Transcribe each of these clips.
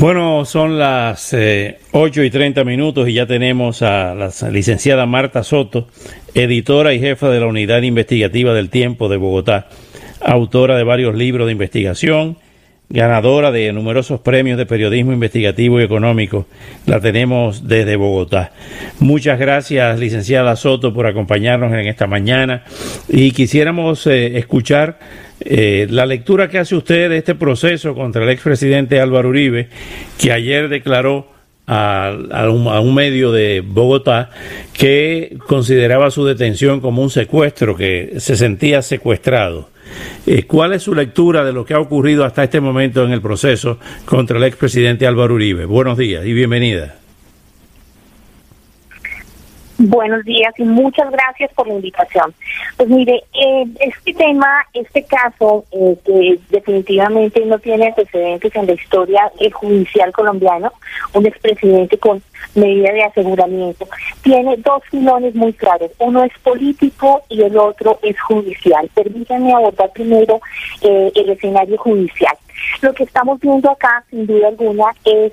Bueno, son las 8 eh, y 30 minutos y ya tenemos a la licenciada Marta Soto, editora y jefa de la Unidad Investigativa del Tiempo de Bogotá, autora de varios libros de investigación, ganadora de numerosos premios de periodismo investigativo y económico. La tenemos desde Bogotá. Muchas gracias, licenciada Soto, por acompañarnos en esta mañana y quisiéramos eh, escuchar eh, la lectura que hace usted de este proceso contra el expresidente Álvaro Uribe, que ayer declaró a, un, medio de Bogotá que consideraba su detención como un secuestro, que se sentía secuestrado. Eh, ¿Cuál es su lectura de lo que ha ocurrido hasta este momento en el proceso contra el expresidente Álvaro Uribe? Buenos días y bienvenida. Buenos días y muchas gracias por la invitación. Pues mire, eh, este tema, este caso, eh, que definitivamente no tiene antecedentes en la historia judicial colombiano, un expresidente con medida de aseguramiento, tiene dos filones muy claros. Uno es político y el otro es judicial. Permítanme abordar primero eh, el escenario judicial. Lo que estamos viendo acá, sin duda alguna, es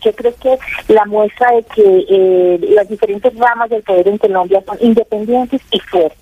yo creo que la muestra de que eh, las diferentes ramas del poder en Colombia son independientes y fuertes.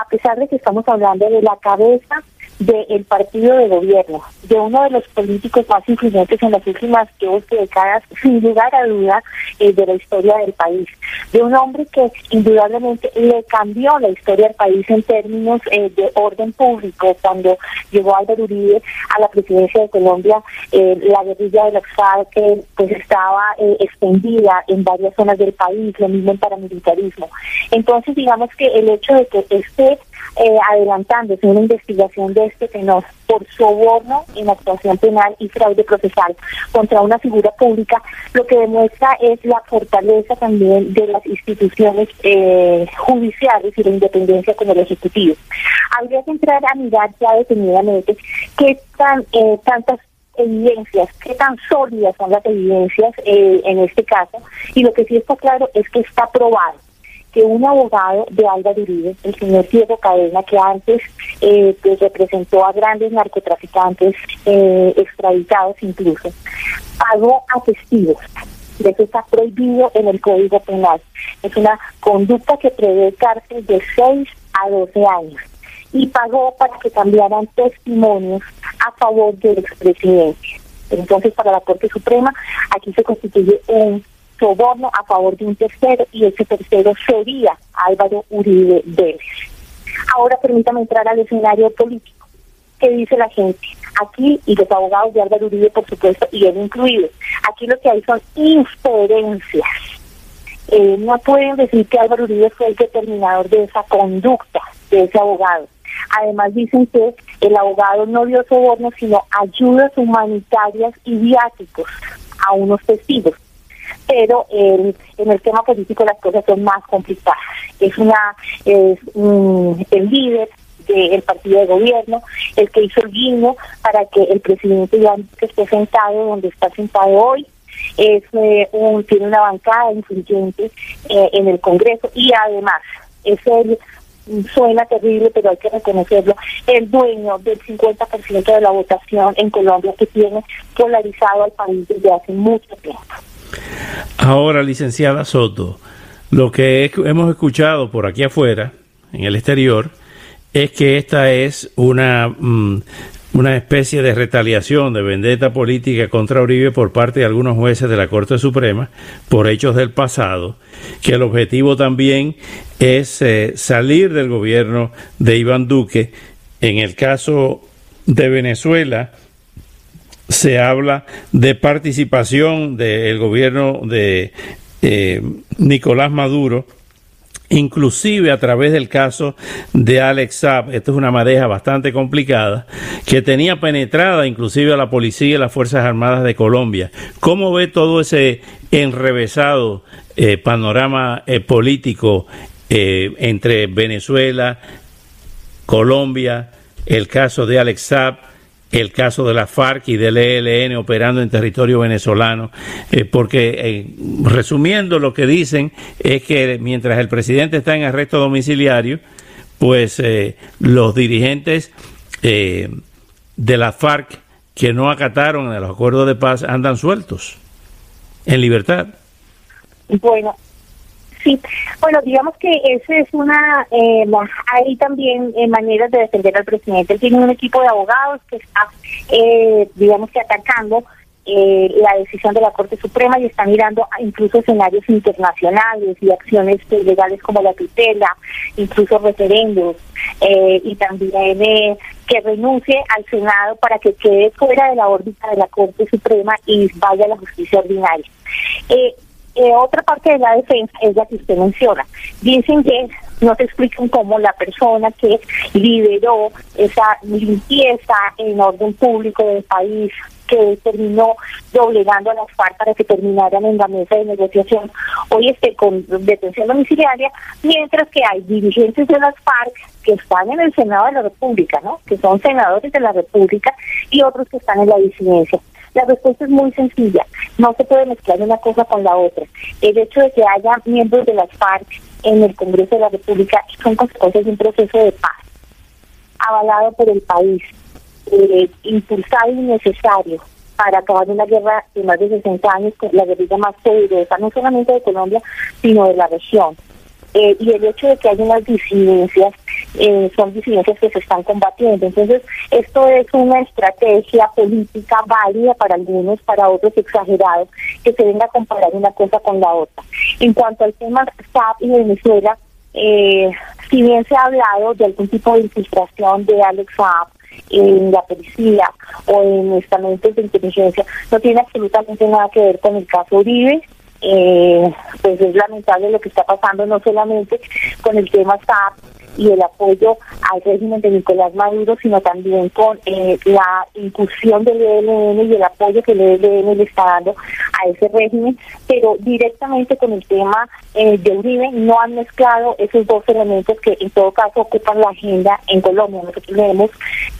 A pesar de que estamos hablando de la cabeza del partido de gobierno, de uno de los políticos más influyentes en las últimas dos décadas, sin lugar a duda, eh, de la historia del país, de un hombre que indudablemente le cambió la historia del país en términos eh, de orden público cuando llegó Álvaro Uribe a la presidencia de Colombia, eh, la guerrilla de la FARC pues estaba extendida en varias zonas del país, lo mismo en paramilitarismo. Entonces digamos que el hecho de que esté eh, adelantándose una investigación de este tenor por soborno en actuación penal y fraude procesal contra una figura pública, lo que demuestra es la fortaleza también de las instituciones eh, judiciales y la independencia como el Ejecutivo. Habría que entrar a mirar ya detenidamente qué tan, eh, tantas evidencias, qué tan sólidas son las evidencias eh, en este caso, y lo que sí está claro es que está probado que un abogado de Álvaro Uribe, el señor Diego Cadena, que antes eh, pues representó a grandes narcotraficantes eh, extraditados incluso, pagó a testigos. Eso está prohibido en el Código Penal. Es una conducta que prevé cárcel de 6 a 12 años. Y pagó para que cambiaran testimonios a favor del expresidente. Entonces, para la Corte Suprema, aquí se constituye un soborno a favor de un tercero y ese tercero sería Álvaro Uribe Vélez. Ahora permítame entrar al escenario político. ¿Qué dice la gente? Aquí, y los abogados de Álvaro Uribe, por supuesto, y él incluido, aquí lo que hay son inferencias. Eh, no pueden decir que Álvaro Uribe fue el determinador de esa conducta de ese abogado. Además dicen que el abogado no dio soborno, sino ayudas humanitarias y viáticos a unos testigos pero en el tema político las cosas son más complicadas. Es una es el líder del partido de gobierno, el que hizo el guiño para que el presidente ya esté sentado donde está sentado hoy, es eh, un, tiene una bancada influyente eh, en el Congreso y además es el suena terrible, pero hay que reconocerlo, el dueño del 50% de la votación en Colombia que tiene polarizado al país desde hace mucho tiempo. Ahora, licenciada Soto, lo que hemos escuchado por aquí afuera, en el exterior, es que esta es una, mm, una especie de retaliación, de vendetta política contra Uribe por parte de algunos jueces de la Corte Suprema por hechos del pasado, que el objetivo también es eh, salir del gobierno de Iván Duque. En el caso de Venezuela, se habla de participación del gobierno de eh, Nicolás Maduro, inclusive a través del caso de Alex Saab, esto es una madeja bastante complicada, que tenía penetrada inclusive a la policía y las Fuerzas Armadas de Colombia. ¿Cómo ve todo ese enrevesado eh, panorama eh, político entre Venezuela, Colombia, el caso de Alex Saab, el caso de la FARC y del ELN operando en territorio venezolano, eh, porque eh, resumiendo lo que dicen es que mientras el presidente está en arresto domiciliario, pues eh, los dirigentes de la FARC que no acataron el acuerdo de paz andan sueltos, en libertad. Bueno, Sí, bueno, digamos que esa es una, eh, hay también eh, maneras de defender al presidente. Él tiene un equipo de abogados que está, eh, digamos que atacando eh, la decisión de la Corte Suprema y está mirando incluso escenarios internacionales y acciones legales como la tutela, incluso referendos, y también que renuncie al Senado para que quede fuera de la órbita de la Corte Suprema y vaya a la justicia ordinaria. Eh, otra parte de la defensa es la que usted menciona. Dicen que no se explican cómo la persona que lideró esa limpieza en orden público del país, que terminó doblegando a las FARC para que terminaran en la mesa de negociación, hoy esté con detención domiciliaria, mientras que hay dirigentes de las FARC que están en el Senado de la República, ¿no? que son senadores de la República, y otros que están en la disidencia. La respuesta es muy sencilla. No se puede mezclar una cosa con la otra. El hecho de que haya miembros de las FARC en el Congreso de la República son consecuencias de un proceso de paz avalado por el país, eh, impulsado y necesario para acabar una guerra de más de 60 años, la guerrilla más poderosa, no solamente de Colombia, sino de la región. Eh, y el hecho de que haya unas disidencias, eh, son disidencias que se están combatiendo. Entonces, esto es una estrategia política válida para algunos, para otros exagerados, que se venga a comparar una cosa con la otra. En cuanto al tema SAP y Venezuela, eh, si bien se ha hablado de algún tipo de infiltración de Alex Saab en la policía o en estamentos de inteligencia, no tiene absolutamente nada que ver con el caso Uribe, eh, pues es lamentable lo que está pasando no solamente con el tema SAP y el apoyo al régimen de Nicolás Maduro, sino también con eh, la incursión del ELN y el apoyo que el ELN le está dando a ese régimen, pero directamente con el tema eh, de Uribe no han mezclado esos dos elementos que en todo caso ocupan la agenda en Colombia. Nosotros le hemos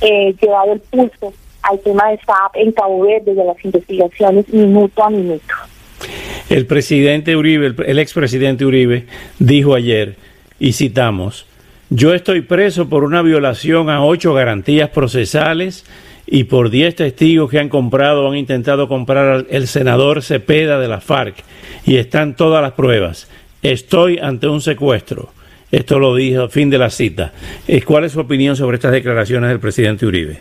eh, llevado el pulso al tema de SAP en Cabo Verde de las investigaciones minuto a minuto. El presidente Uribe, el, expresidente Uribe, dijo ayer, y citamos, yo estoy preso por una violación a ocho garantías procesales y por diez testigos que han comprado o han intentado comprar al senador Cepeda de la FARC y están todas las pruebas. Estoy ante un secuestro. Esto lo dijo, fin de la cita. Eh, ¿Cuál es su opinión sobre estas declaraciones del presidente Uribe?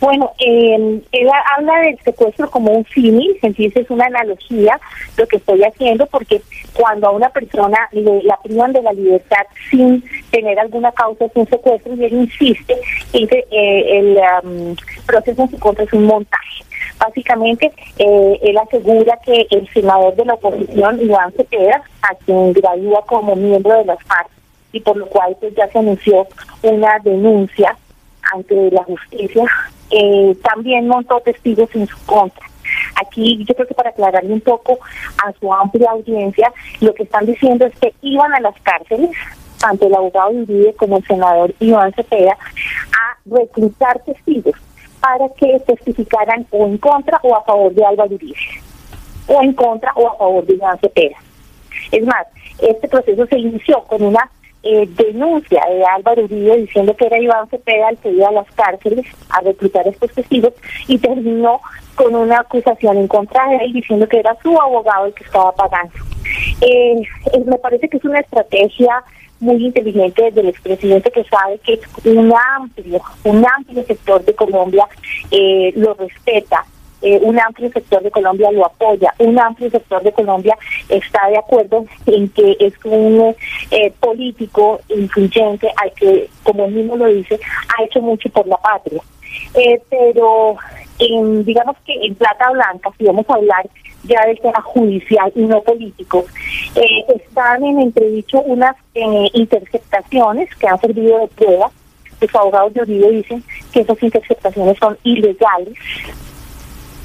Bueno, eh, él habla del secuestro como un símil, entonces es una analogía lo que estoy haciendo, porque cuando a una persona le, la privan de la libertad sin tener alguna causa es un secuestro y él insiste en que eh, el proceso en su contra es un montaje. Básicamente, eh, él asegura que el senador de la oposición, Iván Cepeda, a quien gradúa como miembro de las FARC, y por lo cual pues, ya se anunció una denuncia ante la justicia, eh, también montó testigos en su contra. Aquí yo creo que para aclararle un poco a su amplia audiencia, lo que están diciendo es que iban a las cárceles, tanto el abogado Uribe como el senador Iván Cepeda, a reclutar testigos para que testificaran o en contra o a favor de Álvaro Uribe, o en contra o a favor de Iván Cepeda. Es más, este proceso se inició con una eh, denuncia de Álvaro Uribe diciendo que era Iván Cepeda el que iba a las cárceles a reclutar a estos testigos y terminó con una acusación en contra de él diciendo que era su abogado el que estaba pagando. Eh, eh, me parece que es una estrategia muy inteligente del expresidente que sabe que un amplio, un amplio sector de Colombia lo respeta eh, un amplio sector de Colombia lo apoya, un amplio sector de Colombia está de acuerdo en que es un eh, político influyente al que, como él mismo lo dice, ha hecho mucho por la patria. Eh, pero en, digamos que en plata blanca, si vamos a hablar ya del tema judicial y no político, están en entredicho unas interceptaciones que han servido de prueba. Los abogados de Uribe dicen que esas interceptaciones son ilegales,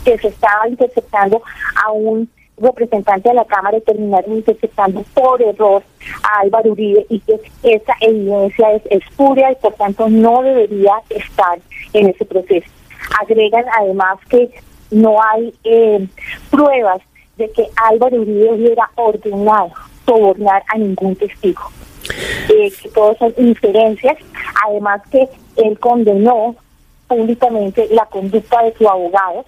que se estaba interceptando a un representantes de la Cámara terminaron interceptando por error a Álvaro Uribe y que esa evidencia es espuria y por tanto no debería estar en ese proceso. Agregan además que no hay eh, pruebas de que Álvaro Uribe hubiera ordenado sobornar a ningún testigo. Eh, que todas son inferencias, además que él condenó públicamente la conducta de su abogado,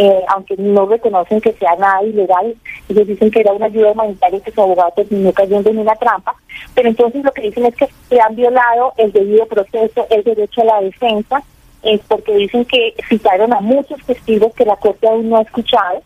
eh, aunque no reconocen que sea nada ilegal, ellos dicen que era una ayuda humanitaria y que su abogado terminó cayendo en una trampa, pero entonces lo que dicen es que se han violado el debido proceso, el derecho a la defensa, porque dicen que citaron a muchos testigos que la Corte aún no ha escuchado,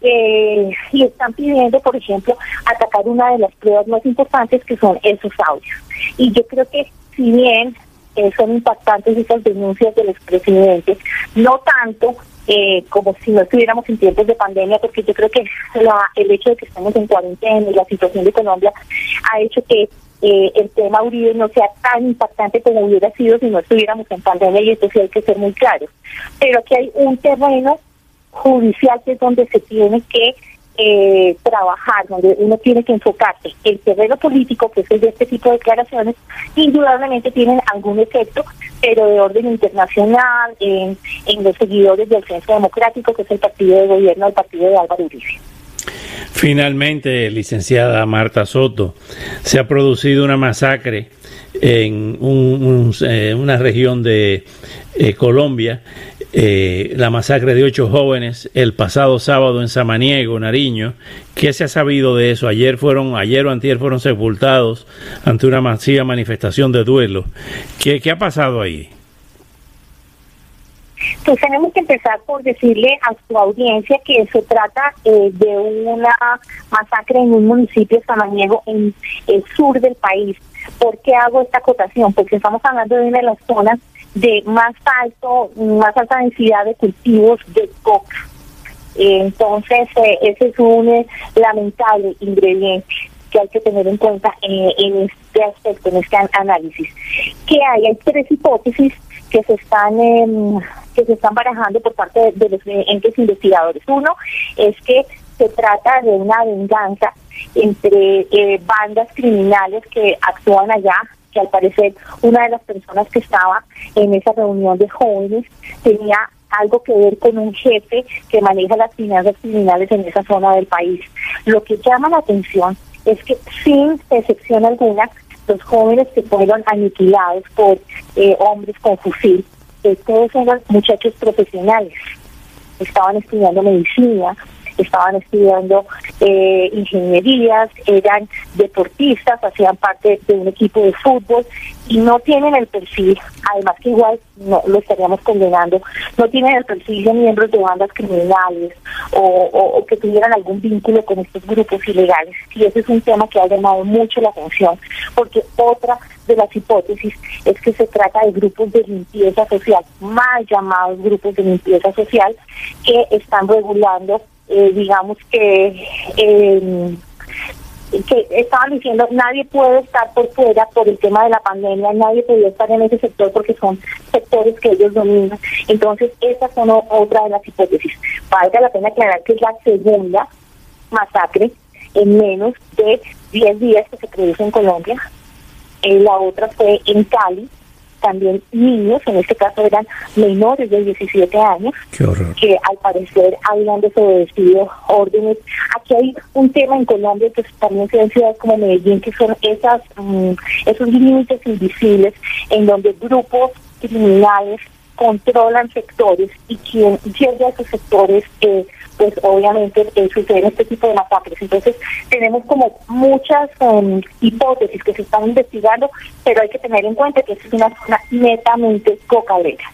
eh, y están pidiendo, por ejemplo, atacar una de las pruebas más importantes que son esos audios. Y yo creo que si bien eh, son impactantes esas denuncias del expresidente, no tanto eh, como si no estuviéramos en tiempos de pandemia, porque yo creo que la, el hecho de que estamos en cuarentena y la situación de Colombia ha hecho que eh, el tema Uribe no sea tan impactante como hubiera sido si no estuviéramos en pandemia y esto sí hay que ser muy claro. Pero aquí hay un terreno judicial que es donde se tiene que eh, trabajar, donde uno tiene que enfocarse. El terreno político, que es el de este tipo de declaraciones, indudablemente tienen algún efecto, pero de orden internacional, en, en los seguidores del Centro Democrático, que es el partido de gobierno, el partido de Álvaro Uribe. Finalmente, licenciada Marta Soto, se ha producido una masacre en eh, una región de eh, Colombia, eh, la masacre de ocho jóvenes el pasado sábado en Samaniego, Nariño. ¿Qué se ha sabido de eso? Ayer fueron, ayer o antier fueron sepultados ante una masiva manifestación de duelo. ¿Qué, qué ha pasado ahí? Pues tenemos que empezar por decirle a su audiencia que se trata eh, de una masacre en un municipio samaniego en el sur del país. ¿Por qué hago esta acotación? Porque estamos hablando de una de las zonas de más alto, más alta densidad de cultivos de coca. Entonces, eh, ese es un eh, lamentable ingrediente que hay que tener en cuenta en este aspecto, en este análisis. ¿Qué hay? Hay tres hipótesis que se están em, que se están barajando por parte de, los entes investigadores. Uno es que se trata de una venganza entre eh, bandas criminales que actúan allá, que al parecer una de las personas que estaba en esa reunión de jóvenes tenía algo que ver con un jefe que maneja las finanzas criminales en esa zona del país. Lo que llama la atención es que sin excepción alguna, los jóvenes que fueron aniquilados por eh, hombres con fusil, eh, todos eran muchachos profesionales, estaban estudiando medicina, estaban estudiando eh, ingenierías, eran deportistas, hacían parte de un equipo de fútbol y no tienen el perfil, además que igual no lo estaríamos condenando, no tienen el perfil de miembros de bandas criminales o, que tuvieran algún vínculo con estos grupos ilegales. Y ese es un tema que ha llamado mucho la atención, porque otra de las hipótesis es que se trata de grupos de limpieza social, mal llamados grupos de limpieza social, que están regulando eh, digamos que eh, que estaban diciendo nadie puede estar por fuera por el tema de la pandemia, nadie podía estar en ese sector porque son sectores que ellos dominan. Entonces, esas son otra de las hipótesis. Valga la pena aclarar que es la segunda masacre en menos de 10 días que se produce en Colombia. Eh, la otra fue en Cali, también niños, en este caso eran menores de 17 años, que al parecer habían desobedecido órdenes. Aquí hay un tema en Colombia que también se en ciudades como Medellín, que son esas mm, esos límites invisibles en donde grupos criminales controlan sectores y quien llega a esos sectores eh, pues obviamente eh, suceden este tipo de masacres. Entonces tenemos como muchas um, hipótesis que se están investigando, pero hay que tener en cuenta que es una zona netamente cocalera.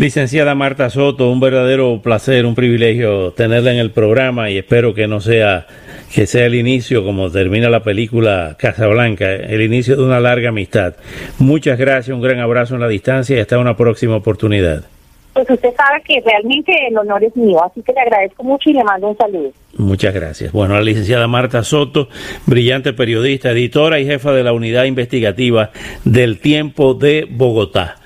Licenciada Marta Soto, un verdadero placer, un privilegio tenerla en el programa y espero que no sea que sea el inicio, como termina la película Casablanca, el inicio de una larga amistad. Muchas gracias, un gran abrazo en la distancia y hasta una próxima oportunidad. Pues usted sabe que realmente el honor es mío, así que le agradezco mucho y le mando un saludo. Muchas gracias. Bueno, la licenciada Marta Soto, brillante periodista, editora y jefa de la unidad investigativa del Tiempo de Bogotá.